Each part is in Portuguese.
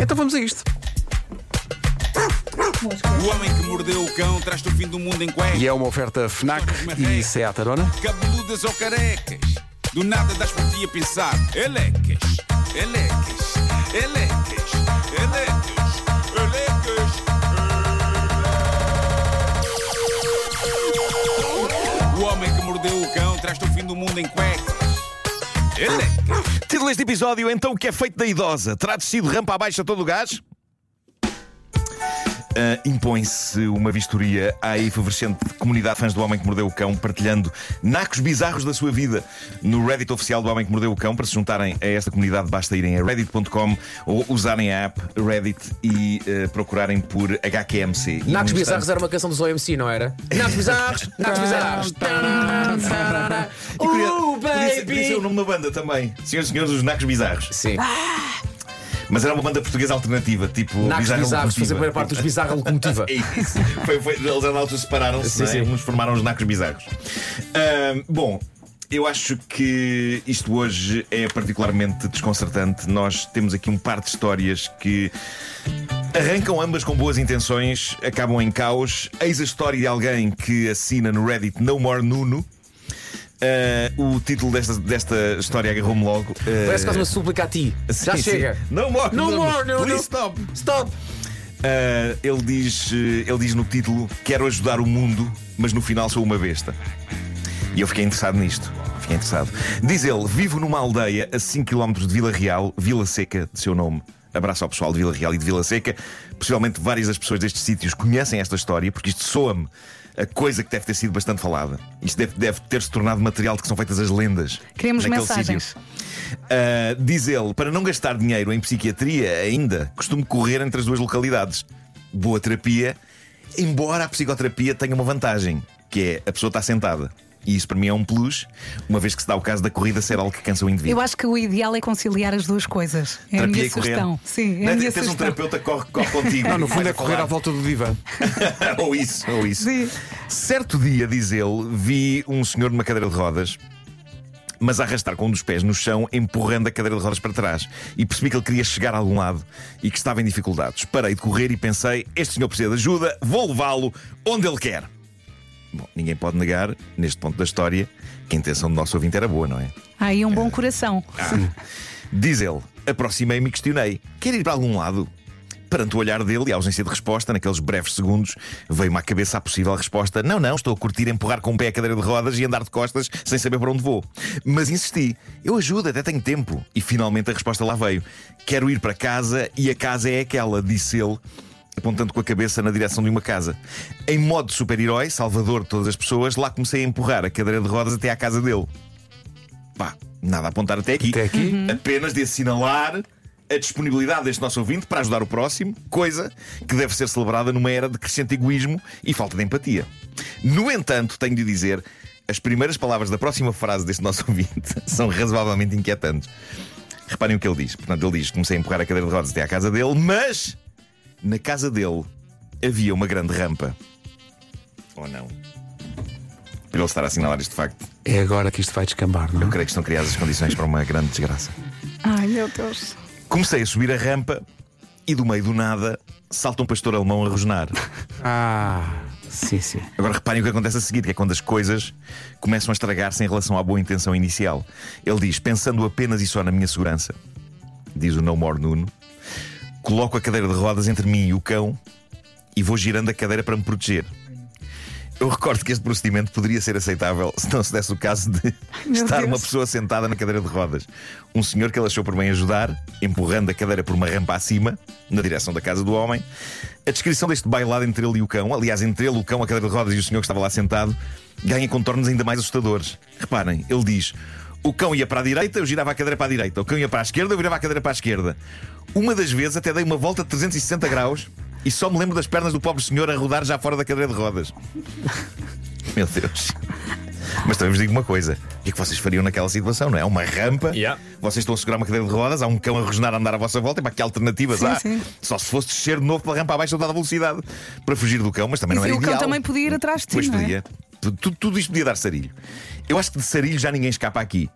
Então vamos a isto. O homem que mordeu o cão traz-te o fim do mundo em cueca. E é uma oferta FNAC e Seat Arona. Cabeludas ou carecas. Do nada das por ti a pensar. Elecas, elecas, elecas, elecas, elecas. O homem que mordeu o cão traz-te o fim do mundo em cuecas. Título deste episódio, então, o que é feito da idosa? Terá descido rampa abaixo a todo o gás? Ah, Impõe-se uma vistoria à efervescente comunidade de fãs do Homem que Mordeu o Cão, partilhando nacos bizarros da sua vida no Reddit oficial do Homem que Mordeu o Cão. Para se juntarem a esta comunidade, basta irem a reddit.com ou usarem a app Reddit e ah, procurarem por HQMC. E Nacos Bizarros instante- era uma canção dos OMC, não era? Nacos Bizarros, Nacos Bizarros. o nome da banda também. Senhoras e senhores, os Nacos Bizarros. Sim, Mas era uma banda portuguesa alternativa, tipo Nacos Bizarra Bizarros, fazer a primeira parte dos Bizarra Locomotiva. É isso. Foi, foi, eles na altura separaram-se, Sim, é? sim. uns formaram os nacos bizarros. Ahm, bom. Eu acho que isto hoje é particularmente desconcertante. Nós temos aqui um par de histórias que arrancam ambas com boas intenções, acabam em caos. Eis a história de alguém que assina no Reddit No More Nuno. Ah, o título desta, desta história agarrou-me logo. Ah, Parece quase uma súplica a ti. Já sim, chega. sim. No more, No more, no, Please no. stop. Stop! Uh, ele, diz, uh, ele diz no título: Quero ajudar o mundo, mas no final sou uma besta. E eu fiquei interessado nisto. Fiquei interessado. Diz ele: Vivo numa aldeia a 5 km de Vila Real, Vila Seca, de seu nome. Abraço ao pessoal de Vila Real e de Vila Seca. Possivelmente várias das pessoas destes sítios conhecem esta história, porque isto soa-me a coisa que deve ter sido bastante falada. Isto deve, deve ter se tornado material de que são feitas as lendas. Queremos naquele mensagens. sítio. Uh, diz ele, para não gastar dinheiro em psiquiatria ainda, costumo correr entre as duas localidades. Boa terapia, embora a psicoterapia tenha uma vantagem, que é a pessoa está sentada. E isso para mim é um plus, uma vez que se dá o caso da corrida ser algo que cansa o indivíduo. Eu acho que o ideal é conciliar as duas coisas. É a Terapia minha e correr. sugestão. Sim, é Não a minha Tens um sugestão. terapeuta que corre, corre contigo. Não, no fundo é a correr falar. à volta do divã. ou isso, ou isso. Sim. Certo dia, diz ele, vi um senhor numa cadeira de rodas. Mas a arrastar com um dos pés no chão, empurrando a cadeira de rodas para trás. E percebi que ele queria chegar a algum lado e que estava em dificuldades. Parei de correr e pensei: este senhor precisa de ajuda, vou levá-lo onde ele quer. Bom, ninguém pode negar, neste ponto da história, que a intenção do nosso ouvinte era boa, não é? Há aí um bom coração. Diz ele: aproximei-me e questionei: quer ir para algum lado? Perante o olhar dele e a ausência de resposta, naqueles breves segundos, veio-me à cabeça a possível resposta: Não, não, estou a curtir empurrar com o pé a cadeira de rodas e andar de costas sem saber para onde vou. Mas insisti: Eu ajudo, até tenho tempo. E finalmente a resposta lá veio: Quero ir para casa e a casa é aquela, disse ele. Apontando com a cabeça na direção de uma casa. Em modo de super-herói, salvador de todas as pessoas, lá comecei a empurrar a cadeira de rodas até à casa dele. Pá, nada a apontar até aqui. Até aqui. Apenas de assinalar a disponibilidade deste nosso ouvinte para ajudar o próximo, coisa que deve ser celebrada numa era de crescente egoísmo e falta de empatia. No entanto, tenho de dizer, as primeiras palavras da próxima frase deste nosso ouvinte são razoavelmente inquietantes. Reparem o que ele diz. Portanto, ele diz: comecei a empurrar a cadeira de rodas até à casa dele, mas na casa dele havia uma grande rampa. Ou não? Para ele estar a assinalar este facto, É agora que isto vai descambar, não eu é? creio que estão criadas as condições para uma grande desgraça. Ai, meu Deus. Comecei a subir a rampa e do meio do nada salta um pastor alemão a rosnar. Ah, sim, sim. Agora reparem o que acontece a seguir, que é quando as coisas começam a estragar-se em relação à boa intenção inicial. Ele diz: pensando apenas e só na minha segurança, diz o No More Nuno, coloco a cadeira de rodas entre mim e o cão e vou girando a cadeira para me proteger. Eu recordo que este procedimento poderia ser aceitável se não se desse o caso de estar Deus. uma pessoa sentada na cadeira de rodas. Um senhor que ele achou por bem ajudar, empurrando a cadeira por uma rampa acima, na direção da casa do homem. A descrição deste bailado entre ele e o cão, aliás, entre ele, o cão, a cadeira de rodas e o senhor que estava lá sentado, ganha contornos ainda mais assustadores. Reparem, ele diz: o cão ia para a direita, eu girava a cadeira para a direita. O cão ia para a esquerda, eu virava a cadeira para a esquerda. Uma das vezes até dei uma volta de 360 graus e só me lembro das pernas do pobre senhor a rodar já fora da cadeira de rodas. Meu Deus. Mas também vos digo uma coisa: o que é que vocês fariam naquela situação? Não é? É uma rampa, Yeah. vocês estão a segurar uma cadeira de rodas, há um cão a rosnar a andar à vossa volta, e para que alternativas Sim, há? sim. Só se fosse descer de novo pela rampa abaixo a toda a velocidade para fugir do cão, mas também E não se era o cão ideal. também podia ir atrás de ti, Pois é? podia. Tudo, tudo isto podia dar sarilho. Eu acho que de sarilho já ninguém escapa aqui.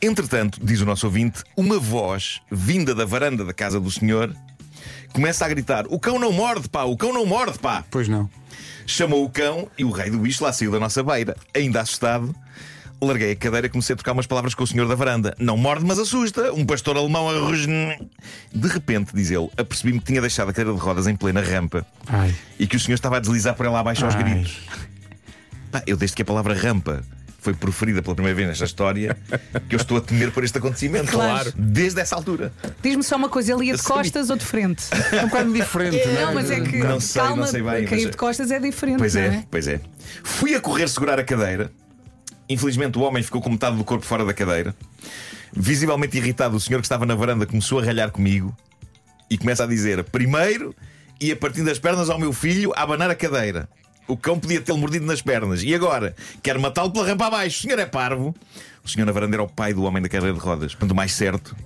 Entretanto, diz o nosso ouvinte, uma voz vinda da varanda da casa do senhor começa a gritar: O cão não morde, pá, o cão não morde, pá. Pois não. Chamou o cão e o rei do bicho lá saiu da nossa beira. Ainda assustado, larguei a cadeira e comecei a trocar umas palavras com o senhor da varanda. Não morde, mas assusta. Um pastor alemão a. De repente, diz ele, apercebi-me que tinha deixado a cadeira de rodas em plena rampa Ai. e que o senhor estava a deslizar por ela abaixo aos Ai. gritos. Pá, eu desde que a palavra rampa foi proferida pela primeira vez nesta história que eu estou a temer por este acontecimento. Claro. Desde essa altura. Diz-me só uma coisa, ele ia de costas ou de frente? É um bocado diferente, não é? Não, mas é que Não sei, não calma, sei bem, cair mas- de costas é diferente. Pois não é, pois é. Fui a correr segurar a cadeira. Infelizmente, o homem ficou com metade do corpo fora da cadeira. Visivelmente irritado, o senhor que estava na varanda começou a ralhar comigo e começa a dizer: Primeiro ia partindo das pernas ao meu filho a abanar a cadeira. O cão podia tê-lo mordido nas pernas. E agora? Quer matá-lo pela rampa abaixo. O senhor é parvo. O senhor na varanda era o pai do homem da cadeira de rodas. Portanto, o mais certo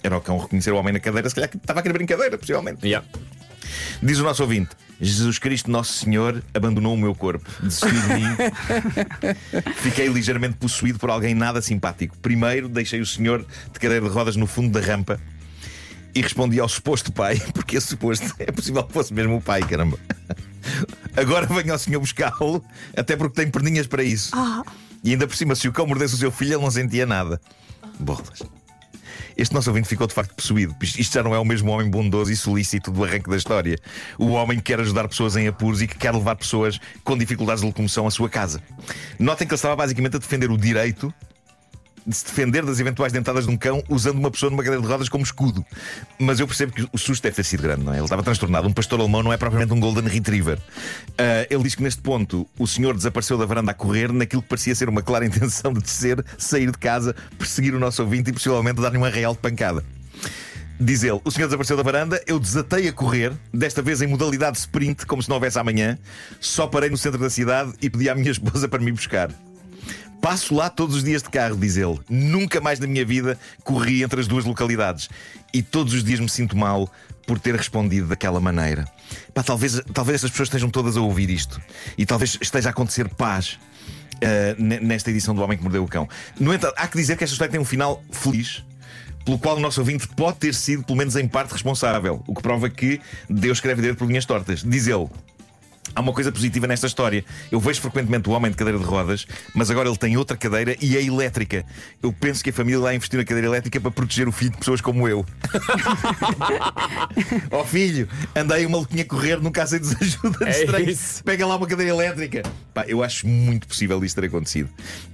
era o cão reconhecer o homem na cadeira. Se calhar que estava a querer brincadeira, possivelmente. Yeah. Diz o nosso ouvinte: Jesus Cristo, Nosso Senhor, abandonou o meu corpo, desistiu de mim. Fiquei ligeiramente possuído por alguém nada simpático. Primeiro, deixei o senhor de cadeira de rodas no fundo da rampa e respondi ao suposto pai, porque esse suposto é possível que fosse mesmo o pai, caramba. Agora venha ao senhor buscá-lo, até porque tem perninhas para isso. E ainda por cima, se o cão mordesse o seu filho, ele não sentia nada. Bolas. Este nosso ouvinte ficou de facto possuído. Isto já não é o mesmo homem bondoso e solícito do arranque da história. O homem que quer ajudar pessoas em apuros e que quer levar pessoas com dificuldades de locomoção à sua casa. Notem que ele estava basicamente a defender o direito de se defender das eventuais dentadas de um cão usando uma pessoa numa cadeira de rodas como escudo. Mas eu percebo que o susto deve ter sido grande, não é? Ele estava transtornado. Um pastor alemão não é propriamente um Golden Retriever. Ah, ele diz que neste ponto o senhor desapareceu da varanda a correr naquilo que parecia ser uma clara intenção de descer, sair de casa, perseguir o nosso ouvinte e possivelmente dar-lhe uma real de pancada. Diz ele, o senhor desapareceu da varanda, eu desatei a correr, desta vez em modalidade sprint, como se não houvesse amanhã. Só parei no centro da cidade e pedi à minha esposa para me buscar. Passo lá todos os dias de carro, diz ele. Nunca mais na minha vida corri entre as duas localidades. E todos os dias me sinto mal por ter respondido daquela maneira. Pá, talvez, talvez estas pessoas estejam todas a ouvir isto. E talvez esteja a acontecer paz. ne- nesta edição do Homem que Mordeu o Cão. No entanto, há que dizer que esta história tem um final feliz, pelo qual o nosso ouvinte pode ter sido, pelo menos em parte, responsável. O que prova que Deus escreve direito por linhas tortas. Diz ele. Há uma coisa positiva nesta história. Eu vejo frequentemente o homem de cadeira de rodas, mas agora ele tem outra cadeira e é elétrica. Eu penso que a família lá investiu na cadeira elétrica para proteger o filho de pessoas como eu. Ó filho, andei uma maluquinha a correr, nunca sei desajuda de É estranho. isso. Pega lá uma cadeira elétrica. Pá, eu acho muito possível isto ter acontecido.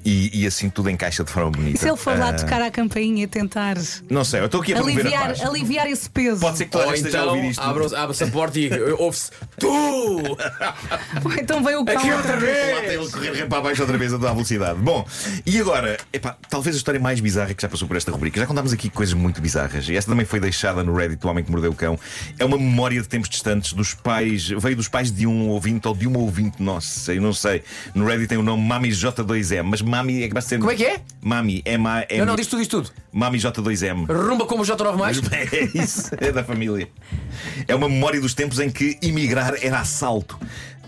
E, e assim tudo encaixa de forma bonita. E se ele for lá Ah, tocar à campainha e tentar Não sei, eu estou aqui a promover a aliviar, paz. aliviar esse peso? Pode ser que toda gente esteja a então ouvir isto. abre- abre-se a porta e ouve-se Tu! Ou então veio o cão. Aqui outra Lá vez! tem ele correr para baixo outra vez a toda a velocidade. Bom, e agora, epá, talvez a história mais bizarra que já passou por esta rubrica. Já contámos aqui coisas muito bizarras. E esta também foi deixada no Reddit do Homem que Mordeu o Cão. É uma memória de tempos distantes dos pais. Veio dos pais de um ouvinte ou de uma ouvinte nossa. Eu não sei. No Reddit tem o nome Mami J2M. Mas Mami é que vai ser. Como é que é? Mami, M-A-M. Não, não, diz tudo, diz tudo. Mami J2M. Rumba como o J9 mais. É isso, é da família. É uma memória dos tempos em que emigrar era assalto.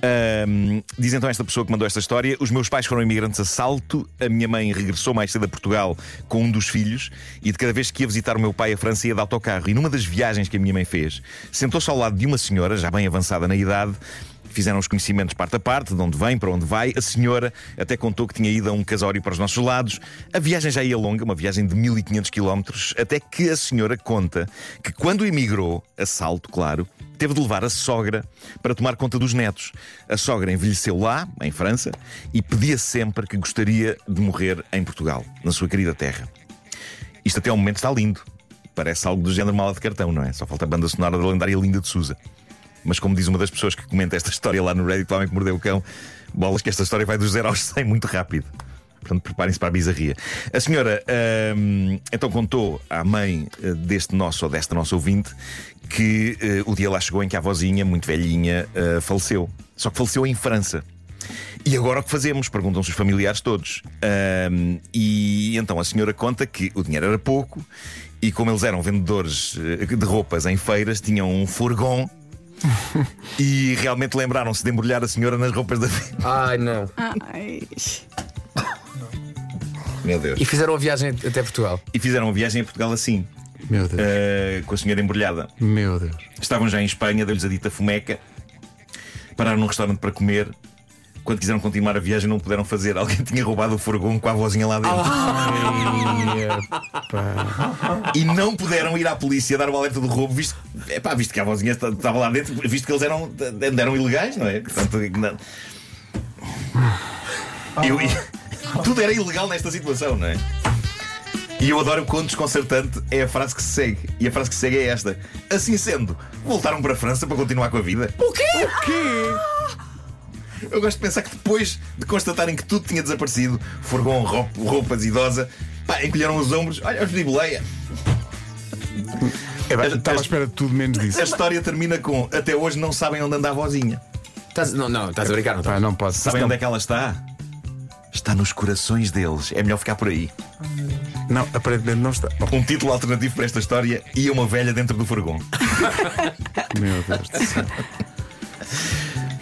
Ahm, diz então esta pessoa que mandou esta história: Os meus pais foram imigrantes a salto. A minha mãe regressou mais cedo a Portugal com um dos filhos. E de cada vez que ia visitar o meu pai, a França ia de autocarro. E numa das viagens que a minha mãe fez, sentou-se ao lado de uma senhora, já bem avançada na idade. Fizeram os conhecimentos parte a parte, de onde vem, para onde vai. A senhora até contou que tinha ido a um casório para os nossos lados. A viagem já ia longa, uma viagem de 1500 quilómetros, até que a senhora conta que quando emigrou, a salto, claro, teve de levar a sogra para tomar conta dos netos. A sogra envelheceu lá, em França, e pedia sempre que gostaria de morrer em Portugal, na sua querida terra. Isto até ao momento está lindo. Parece algo do género mala de cartão, não é? Só falta a banda sonora da lendária Linda de Souza. Mas como diz uma das pessoas que comenta esta história lá no Reddit, o homem que mordeu o cão, bolas que esta história vai dos 0 aos 100 muito rápido. Portanto, preparem-se para a bizarria. A senhora hum, então contou à mãe eh, deste nosso ou desta nossa ouvinte que eh, o dia lá chegou em que a avózinha, muito velhinha, eh, faleceu. Só que faleceu em França. E agora o que fazemos? Perguntam-se os familiares todos. Ahm, e então a senhora conta que o dinheiro era pouco e, como eles eram vendedores de roupas em feiras, tinham um furgão. e realmente lembraram-se de embrulhar a senhora nas roupas da. Ai, não. Ai. Meu Deus. E fizeram a viagem até Portugal. E fizeram uma viagem a Portugal assim. Meu Deus. eh, com a senhora embrulhada. Meu Deus. Estavam já em Espanha, deu-lhes a dita fumeca, pararam num restaurante para comer. Quando quiseram continuar a viagem, não puderam fazer. Alguém tinha roubado o furgão com a vozinha lá dentro. Ai, epá. E não puderam ir à polícia dar o alerta do roubo, visto, epá, visto que a vozinha esta- estava lá dentro, visto que eles eram, eram ilegais, não é? Portanto, não- Eu- tudo era ilegal nesta situação, não é? E eu adoro o quão desconcertante é a frase que se segue. E a frase que se segue é esta: Assim sendo, voltaram para a França para continuar com a vida? O quê? O quê? Eu gosto de pensar que depois de constatarem que tudo tinha desaparecido, furgão, roupa, roupas idosa, pá, encolheram os ombros, olha, os de boleia. É, Estava à espera de tudo menos disso. A história termina com até hoje não sabem onde anda a vozinha. Estás- não, não, estás a brincar, não Pá, não posso. Sabem onde é que ela está? Está nos corações deles. É melhor ficar por aí. Não, aparentemente não está. Bom, Um título alternativo para esta história e uma velha dentro do furgão. meu Deus do céu.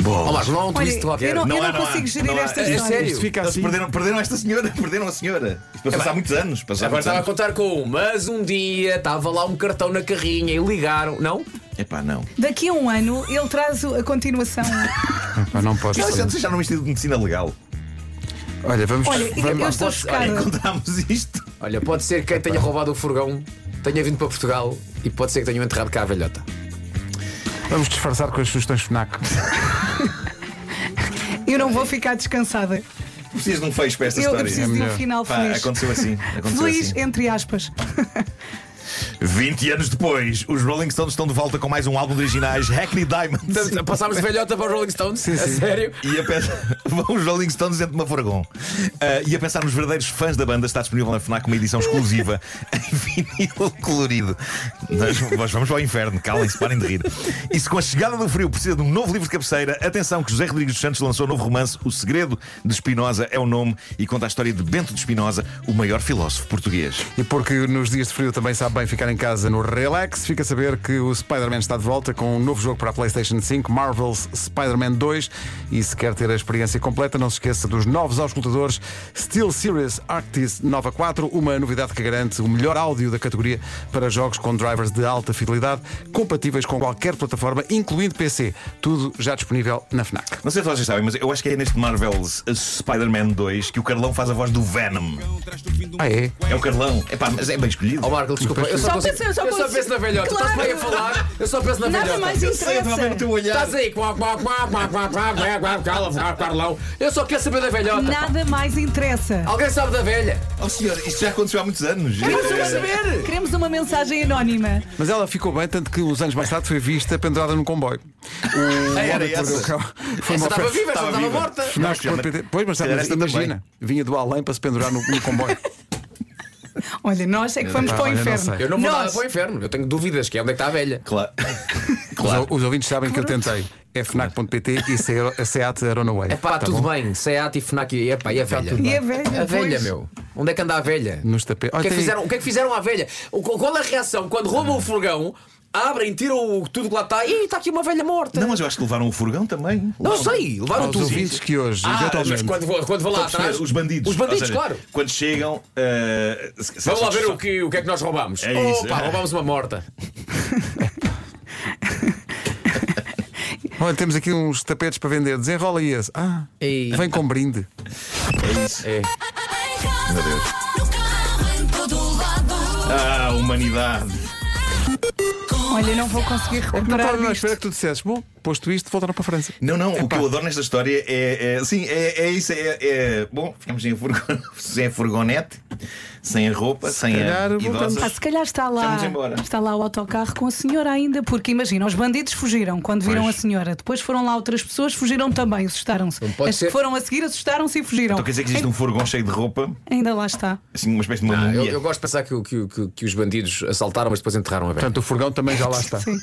Bom, Marcos, não há um Olha, twist qualquer. eu não, Não eu não não há. consigo gerir Não esta É história. sério? Isto fica assim. perderam, perderam esta senhora, perderam a senhora. Isto passou-se há muitos anos. Passou Agora muitos estava a contar com um, mas um dia estava lá um cartão na carrinha e ligaram. Não? Epá, não. Daqui a um ano ele traz a continuação. Pá, não ser. vocês já no Instituto de Medicina Legal. Olha, vamos. Olha, eu, vamos eu estou posso- chocada. Encontramos isto. Olha, pode ser que quem tenha roubado o furgão tenha vindo para Portugal e pode ser que tenham enterrado cá a velhota. Vamos disfarçar com as sugestões FNAC. Eu não vou ficar descansada. Precisas de um fecho para esta Eu, eu história. preciso de um melhor. final Pá, feliz. aconteceu assim. Aconteceu Feliz, assim. entre aspas. 20 anos depois, os Rolling Stones estão de volta com mais um álbum de originais, Hackney Diamonds. Passámos de velhota para os Rolling Stones? a sério? E a pensar, vão os Rolling Stones dentro de uma furgão. Ah, e a pensar nos verdadeiros fãs da banda, está disponível na Fnac uma edição exclusiva em vinil colorido. Nós, nós vamos para o inferno, calem-se, parem de rir. E se com a chegada do frio precisa de um novo livro de cabeceira, atenção que José Rodrigues dos Santos lançou um novo romance, O Segredo de Spinoza é o nome, e conta a história de Bento de Spinoza, o maior filósofo português. E porque nos dias de frio também sabe bem ficar em casa no Relax, fica a saber que o Spider-Man está de volta com um novo jogo para a PlayStation 5, Marvel's Spider-Man 2. E se quer ter a experiência completa, não se esqueça dos novos auscultadores Steel Series Arctis Nova 4, uma novidade que garante o melhor áudio da categoria para jogos com drivers de alta fidelidade, compatíveis com qualquer plataforma, incluindo PC. Tudo já disponível na Fnac. Não sei se vocês sabem, mas eu acho que é neste Marvel's Spider-Man 2 que o Carlão faz a voz do Venom. Ah, é? É o Carlão. Epá, mas é bem escolhido. Ó Marco, desculpa, eu Só consigo. Eu só, eu só penso na velhota. Claro. Estás bem a falar, eu só penso na Nada velhota. Mais interessa. eu sei, no teu olhar. Estás aí, quá, quá, quá, quá, quá, quá, cala, Carlão. Eu só quero saber da velhota. Nada mais interessa. Alguém sabe da velha? Oh senhor, isto já aconteceu há muitos anos. Queremos, é. saber. Queremos uma mensagem anónima. Mas ela ficou bem, tanto que uns anos mais tarde foi vista pendurada num comboio. O era essa. Foi essa estava viva, estava morta. Pois, mas imagina, vinha do além para se pendurar no comboio. Olha, nós é que vamos para o inferno. Eu não vou nós. nada para o inferno. Eu tenho dúvidas que é onde é que está a velha. Claro. Os, os ouvintes sabem que eu tentei. É fnac.pt e Seat Aronaway. É pá, Tá tudo bom? bem. Seat e Fnac e epá, e a velha. tudo E a velha? A velha, pois. meu. Onde é que anda a velha? Nos tapetes. O que, é que fizeram, o que é que fizeram à velha? O- Qual é a reação quando roubam o furgão, abrem, tiram o- tudo que lá está e está aqui uma velha morta? Não, mas eu acho que levaram o furgão também. Não Levaram- sei, levaram tudo. ouvintes que hoje, Ah, mas quando vou, quando vou lá atrás. Os bandidos. Os bandidos, seja, claro. Quando chegam. eh, se- Vamos lá se- ver o que, o que é que nós roubamos. É isso. Opa, roubamos uma morta. Olha, temos aqui uns tapetes para vender. Desenrola aí esse. Ah, Ei. vem com brinde. É isso. É. Meu Deus. No carro, em todo lado. Ah, humanidade. Olha, não vou conseguir Não recuperar estava à isto. espera que tu dissesses. Bom, posto isto, voltaram para a França. Não, não, o que eu adoro nesta história é. é sim, é, é isso. É, é- bom, ficamos sem a, furgon, sem a furgonete, sem a roupa, sem calhar a idosa. Ah, se calhar está lá, está lá o autocarro com a senhora ainda, porque imagina, os bandidos fugiram quando viram Pois. a senhora. Depois foram lá outras pessoas, fugiram também, assustaram-se. As ser. que foram a seguir assustaram-se e fugiram. Então quer dizer que existe um furgão cheio de roupa, Ainda lá está. assim, uma espécie de uma Ah, eu, eu gosto de pensar que, que, que, que os bandidos assaltaram, mas depois enterraram a velha. Portanto, o furgão também já lá está. Sim.